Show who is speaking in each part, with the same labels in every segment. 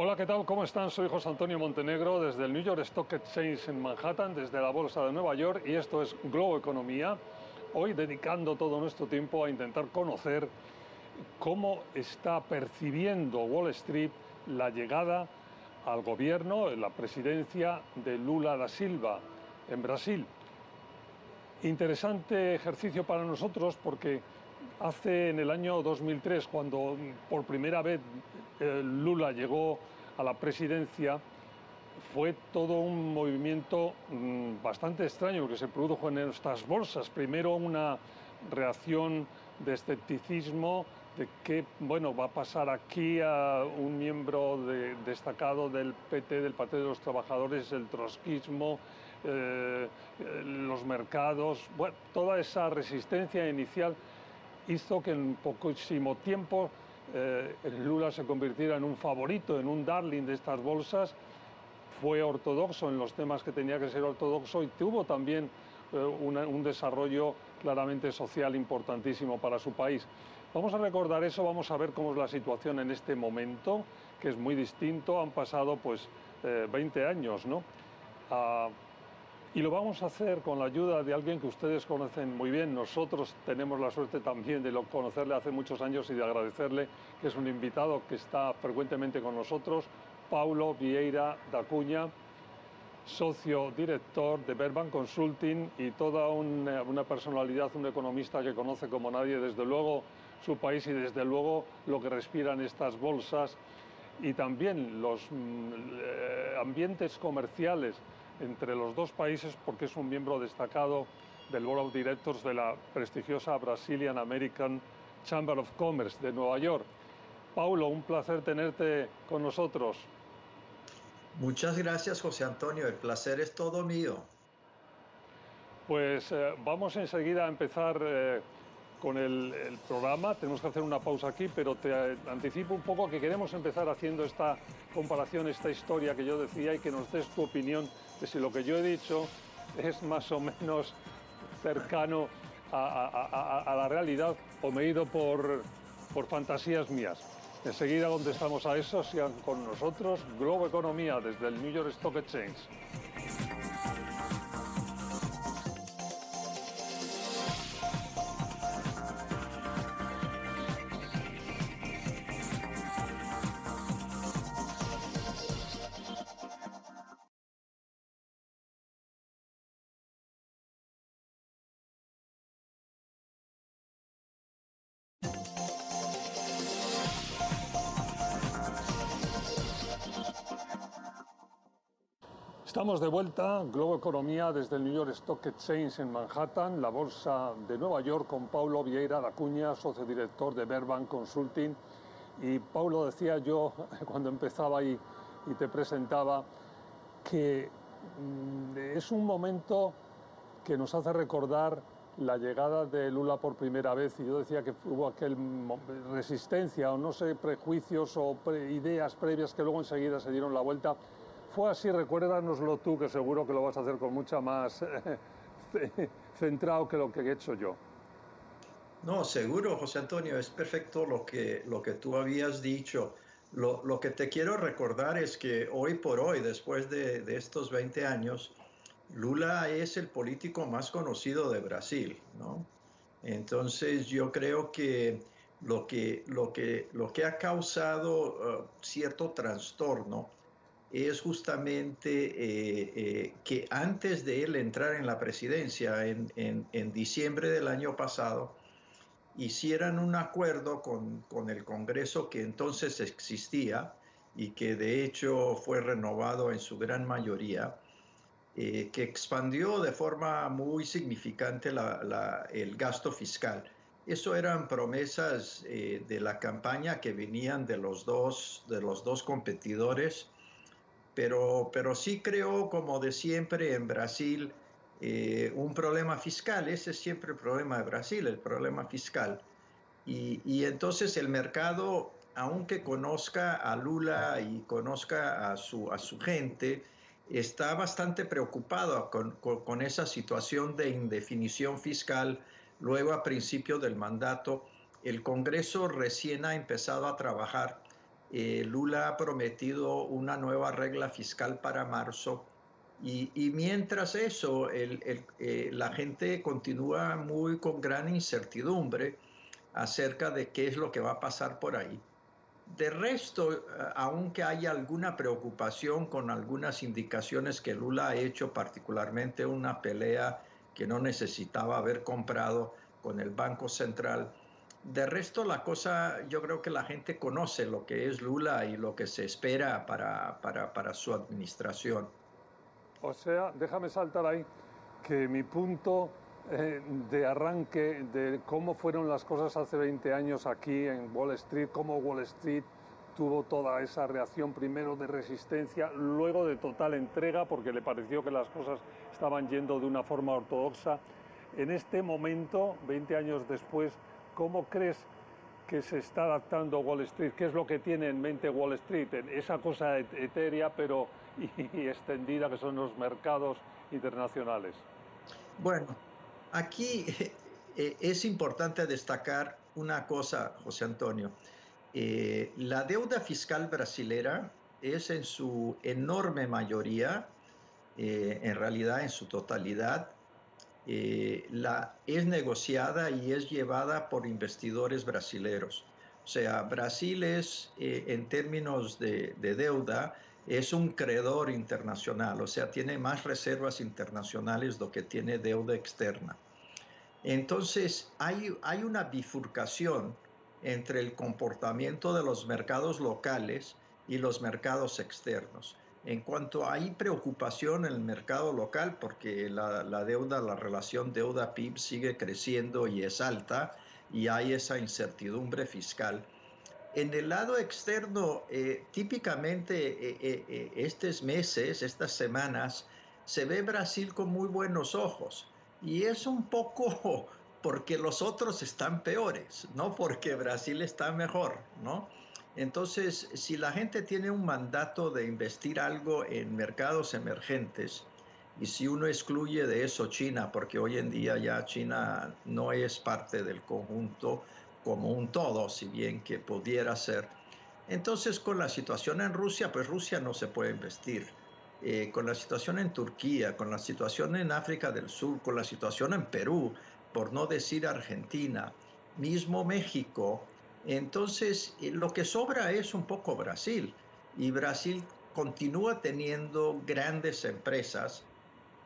Speaker 1: Hola, ¿qué tal? ¿Cómo están? Soy José Antonio Montenegro desde el New York Stock Exchange en Manhattan, desde la Bolsa de Nueva York y esto es Globo Economía. Hoy dedicando todo nuestro tiempo a intentar conocer cómo está percibiendo Wall Street la llegada al gobierno, la presidencia de Lula da Silva en Brasil. Interesante ejercicio para nosotros porque hace en el año 2003, cuando por primera vez eh, Lula llegó a la presidencia, fue todo un movimiento mm, bastante extraño que se produjo en estas bolsas. Primero una reacción de escepticismo de qué bueno, va a pasar aquí a un miembro destacado del PT, del Partido de los Trabajadores, el trotskismo, eh, eh, los mercados, toda esa resistencia inicial hizo que en poquísimo tiempo eh, Lula se convirtiera en un favorito, en un darling de estas bolsas. Fue ortodoxo en los temas que tenía que ser ortodoxo y tuvo también eh, un desarrollo claramente social importantísimo para su país. Vamos a recordar eso, vamos a ver cómo es la situación en este momento, que es muy distinto. Han pasado pues 20 eh, años, ¿no? Ah, y lo vamos a hacer con la ayuda de alguien que ustedes conocen muy bien. Nosotros tenemos la suerte también de conocerle hace muchos años y de agradecerle que es un invitado que está frecuentemente con nosotros, Paulo Vieira da Cunha, socio director de Berban Consulting y toda una, una personalidad, un economista que conoce como nadie desde luego su país y desde luego lo que respiran estas bolsas y también los mm, eh, ambientes comerciales entre los dos países porque es un miembro destacado del Board of Directors de la prestigiosa Brazilian American Chamber of Commerce de Nueva York. Paulo, un placer tenerte con nosotros.
Speaker 2: Muchas gracias, José Antonio. El placer es todo mío.
Speaker 1: Pues eh, vamos enseguida a empezar eh, con el, programa. Tenemos que hacer una pausa aquí, pero te anticipo un poco que queremos empezar haciendo esta comparación, esta historia que yo decía y que nos des tu opinión si lo que yo he dicho es más o menos cercano a, la realidad o me he ido por, fantasías mías. Enseguida estamos a eso, sigan con nosotros. Globo Economía desde el New York Stock Exchange. Estamos de vuelta, Globo Economía desde el New York Stock Exchange en Manhattan, la bolsa de Nueva York con Paulo Vieira Dacuña, socio director de Berbank Consulting. Y Paulo decía yo cuando empezaba y, y te presentaba que mm, es un momento que nos hace recordar la llegada de Lula por primera vez. Y yo decía que hubo aquel resistencia o no sé, prejuicios o ideas previas que luego enseguida se dieron la vuelta fue así, recuérdanoslo tú, que seguro que lo vas a hacer con mucha más centrado que lo que he hecho yo.
Speaker 2: No, seguro, José Antonio, es perfecto lo que, lo que tú habías dicho. Lo, lo que te quiero recordar es que hoy por hoy, después de, de, estos 20 años, Lula es el político más conocido de Brasil, ¿no? Entonces yo creo que lo que, lo que, lo que ha causado uh, cierto trastorno es justamente eh, eh, que antes de él entrar en la presidencia, en, diciembre del año pasado, hicieran un acuerdo con, el Congreso que entonces existía y que de hecho fue renovado en su gran mayoría, eh, que expandió de forma muy significante el gasto fiscal. Eso eran promesas de la campaña que venían de los dos, de los dos competidores pero, pero sí creo, como de siempre en Brasil, eh, un problema fiscal. Ese es siempre el problema de Brasil, el problema fiscal. Y, entonces el mercado, aunque conozca a Lula y conozca a su, a su gente, está bastante preocupado con, con, con esa situación de indefinición fiscal luego a principio del mandato. El Congreso recién ha empezado a trabajar. Eh, Lula ha prometido una nueva regla fiscal para marzo y, mientras eso, eh, la gente continúa muy con gran incertidumbre acerca de qué es lo que va a pasar por ahí. De resto, eh, aunque haya alguna preocupación con algunas indicaciones que Lula ha hecho, particularmente una pelea que no necesitaba haber comprado con el Banco Central, de resto la cosa, yo creo que la gente conoce lo que es Lula y lo que se espera para, para, para su administración.
Speaker 1: O sea, déjame saltar ahí que mi punto eh, de arranque de cómo fueron las cosas hace 20 años aquí en Wall Street, cómo Wall Street tuvo toda esa reacción primero de resistencia, luego de total entrega porque le pareció que las cosas estaban yendo de una forma ortodoxa. En este momento, 20 años después, ¿cómo crees que se está adaptando Wall Street? ¿Qué es lo que tiene en mente Wall Street? Esa cosa etérea, pero y extendida que son los mercados internacionales?
Speaker 2: Bueno, aquí eh, es importante destacar una cosa, José Antonio. Eh, la deuda fiscal brasilera es en su enorme mayoría, eh, en realidad en su totalidad, la, es negociada y es llevada por investidores brasileros. O sea, Brasil es, en términos de, de deuda, es un credor internacional, o sea, tiene más reservas internacionales do que tiene deuda externa. Entonces, hay, hay una bifurcación entre el comportamiento de los mercados locales y los mercados externos. En cuanto hay preocupación en el mercado local, porque la, deuda, la relación deuda-PIB sigue creciendo y es alta, y hay esa incertidumbre fiscal, en el lado externo, eh, típicamente eh, eh, estos meses, estas semanas, se ve Brasil con muy buenos ojos. Y es un poco porque los otros están peores, no porque Brasil está mejor, ¿no? Entonces, si la gente tiene un mandato de investir algo en mercados emergentes, y si uno excluye de eso China, porque hoy en día ya China no es parte del conjunto, como un todo, si bien que pudiera ser. Entonces, con la situación en Rusia, pues Rusia no se puede investir. Eh, con la situación en Turquía, con la situación en África del Sur, con la situación en Perú, por no decir Argentina, mismo México. Entonces, eh, lo que sobra es un poco Brasil. Y Brasil continúa teniendo grandes empresas,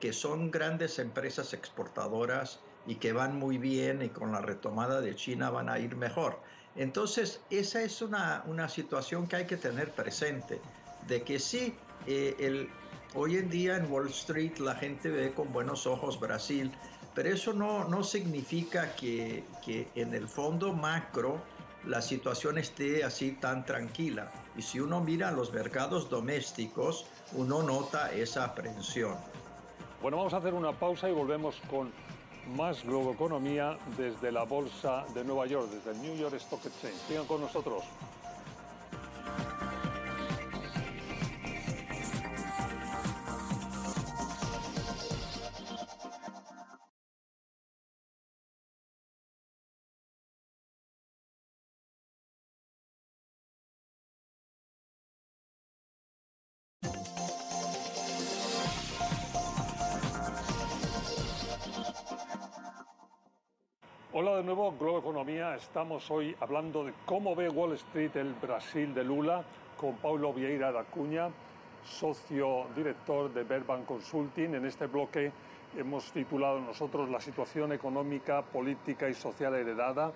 Speaker 2: que son grandes empresas exportadoras y que van muy bien y con la retomada de China van a ir mejor. Entonces, esa es una, una situación que hay que tener presente, de que sí, eh, el, hoy en día en Wall Street la gente ve con buenos ojos Brasil, pero eso no, no significa que, que en el fondo macro la situación esté así tan tranquila. Y si uno mira los mercados domésticos, uno nota esa aprensión.
Speaker 1: Bueno, vamos a hacer una pausa y volvemos con más globoeconomía desde la Bolsa de Nueva York, desde el New York Stock Exchange. Sigan con nosotros. De nuevo, Globo Economía. Estamos hoy hablando de cómo ve Wall Street el Brasil de Lula con Paulo Vieira da Cunha, socio director de Verban Consulting. En este bloque hemos titulado nosotros la situación económica, política y social heredada.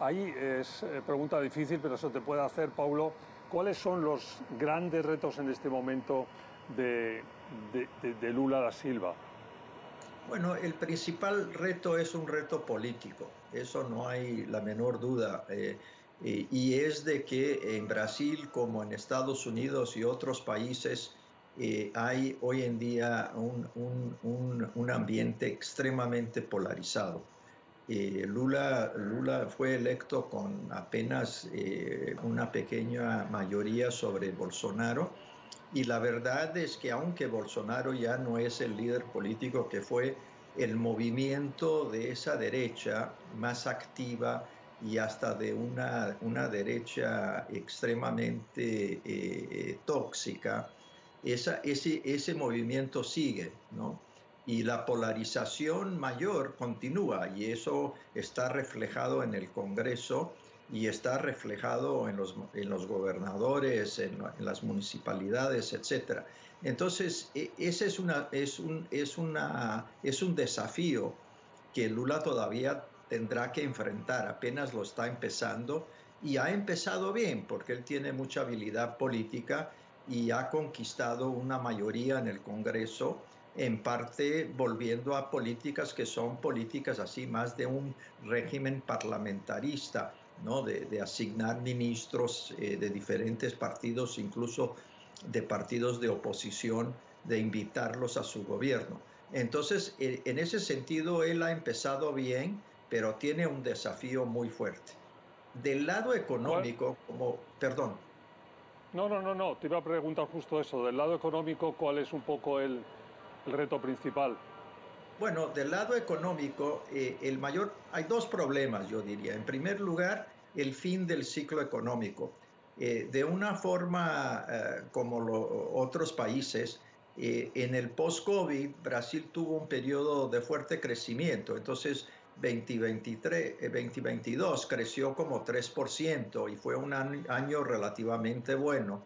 Speaker 1: Ahí es eh, pregunta difícil, pero eso te puede hacer, Paulo. ¿Cuáles son los grandes retos en este momento de, de, de, de Lula da Silva?
Speaker 2: Bueno, el principal reto es un reto político, eso no hay la menor duda. Eh, eh, y es de que en Brasil, como en Estados Unidos y otros países, eh, hay hoy en día un, ambiente extremadamente polarizado. Lula, Lula fue electo con apenas una pequeña mayoría sobre Bolsonaro y la verdad es que aunque Bolsonaro ya no es el líder político que fue, el movimiento de esa derecha más activa y hasta de una, una derecha extremadamente tóxica, esa, ese, ese movimiento sigue, ¿no? Y la polarización mayor continúa y eso está reflejado en el Congreso y está reflejado en los, en los gobernadores, en, las municipalidades, etc. Entonces, e, ese es, una, es, un, es, una, es un desafío que Lula todavía tendrá que enfrentar, apenas lo está empezando y ha empezado bien porque él tiene mucha habilidad política y ha conquistado una mayoría en el Congreso, en parte volviendo a políticas que son políticas así más de un régimen parlamentarista, ¿no? de, asignar ministros eh, de diferentes partidos, incluso de partidos de oposición, de invitarlos a su gobierno. Entonces, e, en ese sentido, él ha empezado bien, pero tiene un desafío muy fuerte. Del lado económico, como, perdón,
Speaker 1: no, no, no, no. Te iba a preguntar justo eso. Del lado económico, ¿cuál es un poco el, reto principal?
Speaker 2: Bueno, del lado económico, eh, el mayor, hay dos problemas, yo diría. En primer lugar, el fin del ciclo económico. Eh, de una forma eh, como los otros países, en el post-COVID, Brasil tuvo un periodo de fuerte crecimiento. Entonces, 2023, 2022 eh, creció como 3% y fue un año relativamente bueno,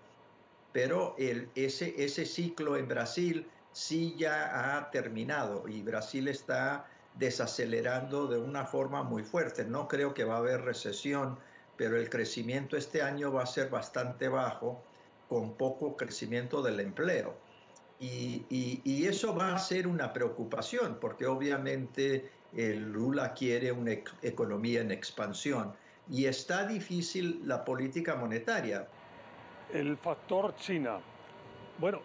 Speaker 2: pero el, ese, ese ciclo en Brasil sí ya ha terminado y Brasil está desacelerando de una forma muy fuerte. No creo que va a haber recesión, pero el crecimiento este año va a ser bastante bajo, con poco crecimiento del empleo. Y, y, eso va a ser una preocupación, porque obviamente el Lula quiere una economía en expansión y está difícil la política monetaria.
Speaker 1: El factor China. Bueno,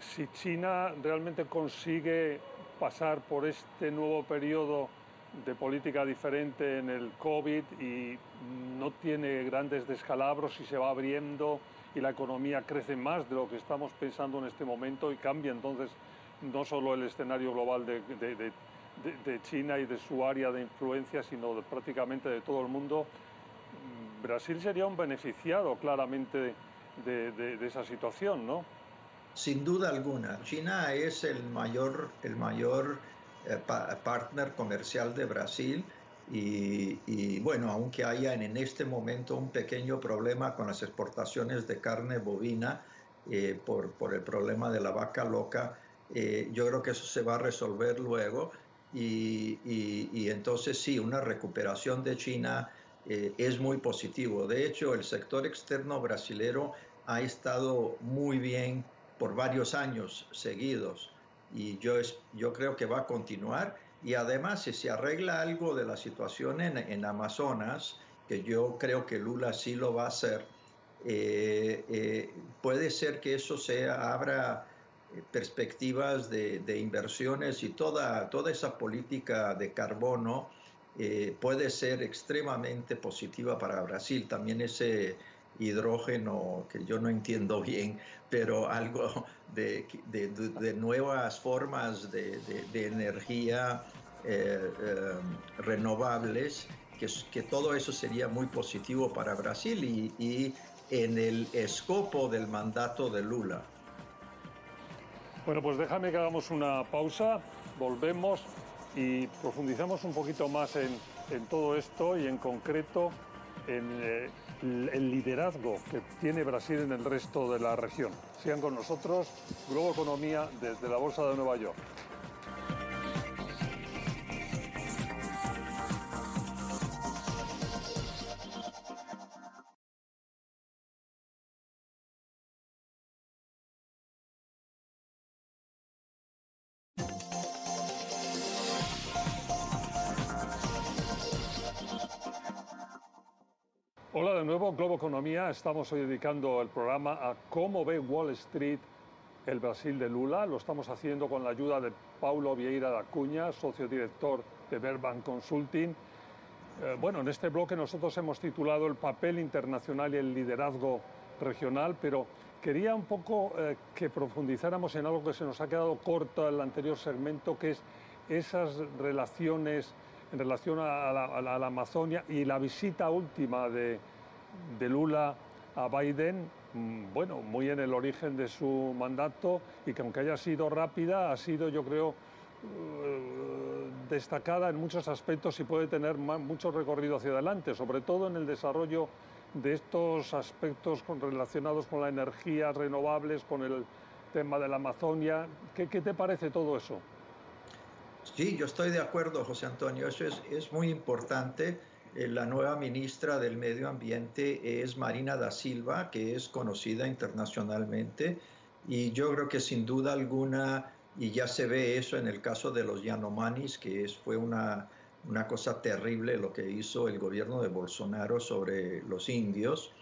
Speaker 1: si China realmente consigue pasar por este nuevo periodo de política diferente en el COVID y no tiene grandes descalabros y se va abriendo y la economía crece más de lo que estamos pensando en este momento y cambia entonces no solo el escenario global de, de China y de su área de influencia, sino prácticamente de todo el mundo, Brasil sería un beneficiado claramente de, esa situación, ¿no?
Speaker 2: Sin duda alguna. China es el mayor, el mayor eh, partner comercial de Brasil y, bueno, aunque haya en, este momento un pequeño problema con las exportaciones de carne bovina eh, por, por, el problema de la vaca loca, eh, yo creo que eso se va a resolver luego y, entonces sí, una recuperación de China es muy positivo. De hecho, el sector externo brasilero ha estado muy bien por varios años seguidos y yo, yo creo que va a continuar. Y además, si se arregla algo de la situación en, Amazonas, que yo creo que Lula sí lo va a hacer, eh, eh, puede ser que eso sea, abra perspectivas de, inversiones y toda, toda esa política de carbono eh, puede ser extremadamente positiva para Brasil. También ese hidrógeno que yo no entiendo bien, pero algo de, nuevas formas de, energía eh, eh, renovables, que, que, todo eso sería muy positivo para Brasil y, y en el escopo del mandato de Lula.
Speaker 1: Bueno, pues déjame que hagamos una pausa, volvemos y profundizamos un poquito más en, todo esto y en concreto en eh, el liderazgo que tiene Brasil en el resto de la región. Sigan con nosotros, Globo Economía desde la Bolsa de Nueva York. Hola de nuevo, Globo Economía. Estamos hoy dedicando el programa a cómo ve Wall Street el Brasil de Lula. Lo estamos haciendo con la ayuda de Paulo Vieira da Cunha, socio director de Verban Consulting. Eh, bueno, en este bloque nosotros hemos titulado El papel internacional y el liderazgo regional, pero quería un poco eh, que profundizáramos en algo que se nos ha quedado corto en el anterior segmento, que es esas relaciones en relación a la, Amazonia y la visita última de, de Lula a Biden, mm, bueno, muy en el origen de su mandato y que aunque haya sido rápida, ha sido, yo creo, eh, destacada en muchos aspectos y puede tener mucho recorrido hacia adelante, sobre todo en el desarrollo de estos aspectos relacionados con la energía renovables, con el tema de la Amazonia. ¿Qué, te parece todo eso?
Speaker 2: Sí, yo estoy de acuerdo, José Antonio. Eso es, es muy importante. Eh, la nueva ministra del Medio Ambiente es Marina da Silva, que es conocida internacionalmente. Y yo creo que sin duda alguna, y ya se ve eso en el caso de los Yanomanis, que es, fue una una cosa terrible lo que hizo el gobierno de Bolsonaro sobre los indios.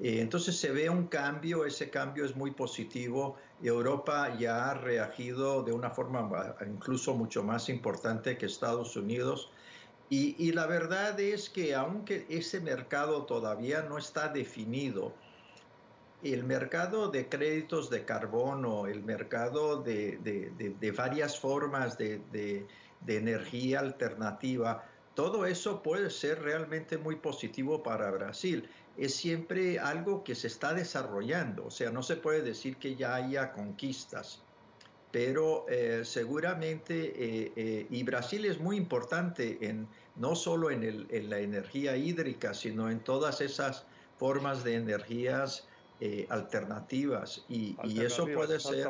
Speaker 2: Eh, entonces se ve un cambio, ese cambio es muy positivo. Europa ya ha reagido de una forma incluso mucho más importante que Estados Unidos. Y, y la verdad es que aunque ese mercado todavía no está definido, el mercado de créditos de carbono, el mercado de, de, de varias formas de, de energía alternativa, todo eso puede ser realmente muy positivo para Brasil. Es siempre algo que se está desarrollando, o sea, no se puede decir que ya haya conquistas, pero eh, seguramente, eh, eh, y Brasil es muy importante en, no solo en, el, en, la energía hídrica, sino en todas esas formas de energías alternativas, y, y eso puede ser,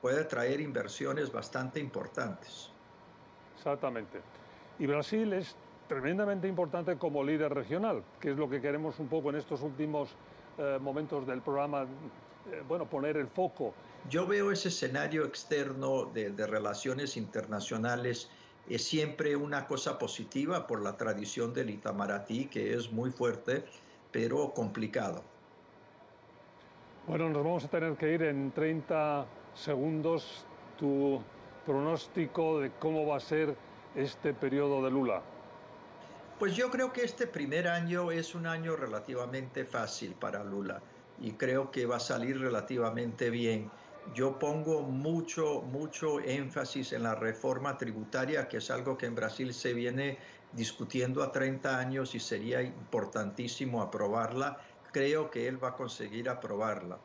Speaker 2: puede traer inversiones bastante importantes.
Speaker 1: Exactamente. Y Brasil es tremendamente importante como líder regional, que es lo que queremos un poco en estos últimos eh, momentos del programa, eh, bueno, poner el foco.
Speaker 2: Yo veo ese escenario externo de, de relaciones internacionales es siempre una cosa positiva por la tradición del Itamaraty, que es muy fuerte, pero complicado.
Speaker 1: Bueno, nos vamos a tener que ir en 30 segundos. Tu pronóstico de cómo va a ser este periodo de Lula?
Speaker 2: Pues yo creo que este primer año es un año relativamente fácil para Lula y creo que va a salir relativamente bien. Yo pongo mucho, mucho énfasis en la reforma tributaria, que es algo que en Brasil se viene discutiendo a 30 años y sería importantísimo aprobarla. Creo que él va a conseguir aprobarla.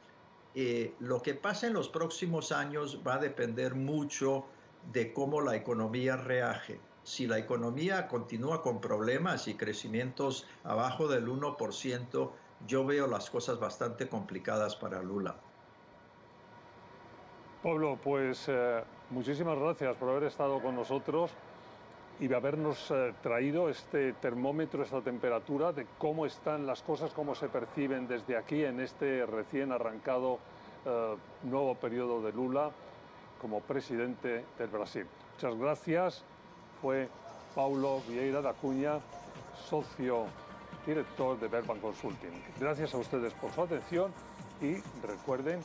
Speaker 2: Eh, lo que pasa en los próximos años va a depender mucho de cómo la economía reaje. Si la economía continúa con problemas y crecimientos abajo del 1%, yo veo las cosas bastante complicadas para Lula.
Speaker 1: Pablo, pues eh, muchísimas gracias por haber estado con nosotros y de habernos eh, traído este termómetro, esta temperatura de cómo están las cosas, cómo se perciben desde aquí en este recién arrancado eh, nuevo periodo de Lula como presidente del Brasil. Muchas gracias. Fue Paulo Vieira da Cunha, socio director de Verban Consulting. Gracias a ustedes por su atención y recuerden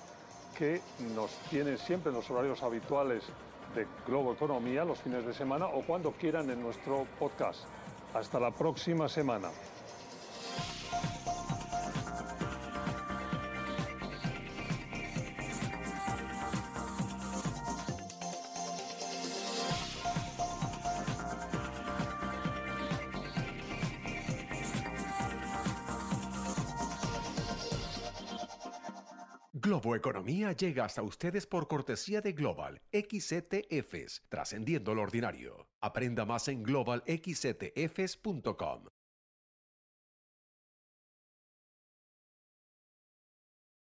Speaker 1: que nos tienen siempre en los horarios habituales de Globo Economía los fines de semana o cuando quieran en nuestro podcast. Hasta la próxima semana.
Speaker 3: Globo Economía llega hasta ustedes por cortesía de Global XETFs, trascendiendo lo ordinario. Aprenda más en globalxetfs.com.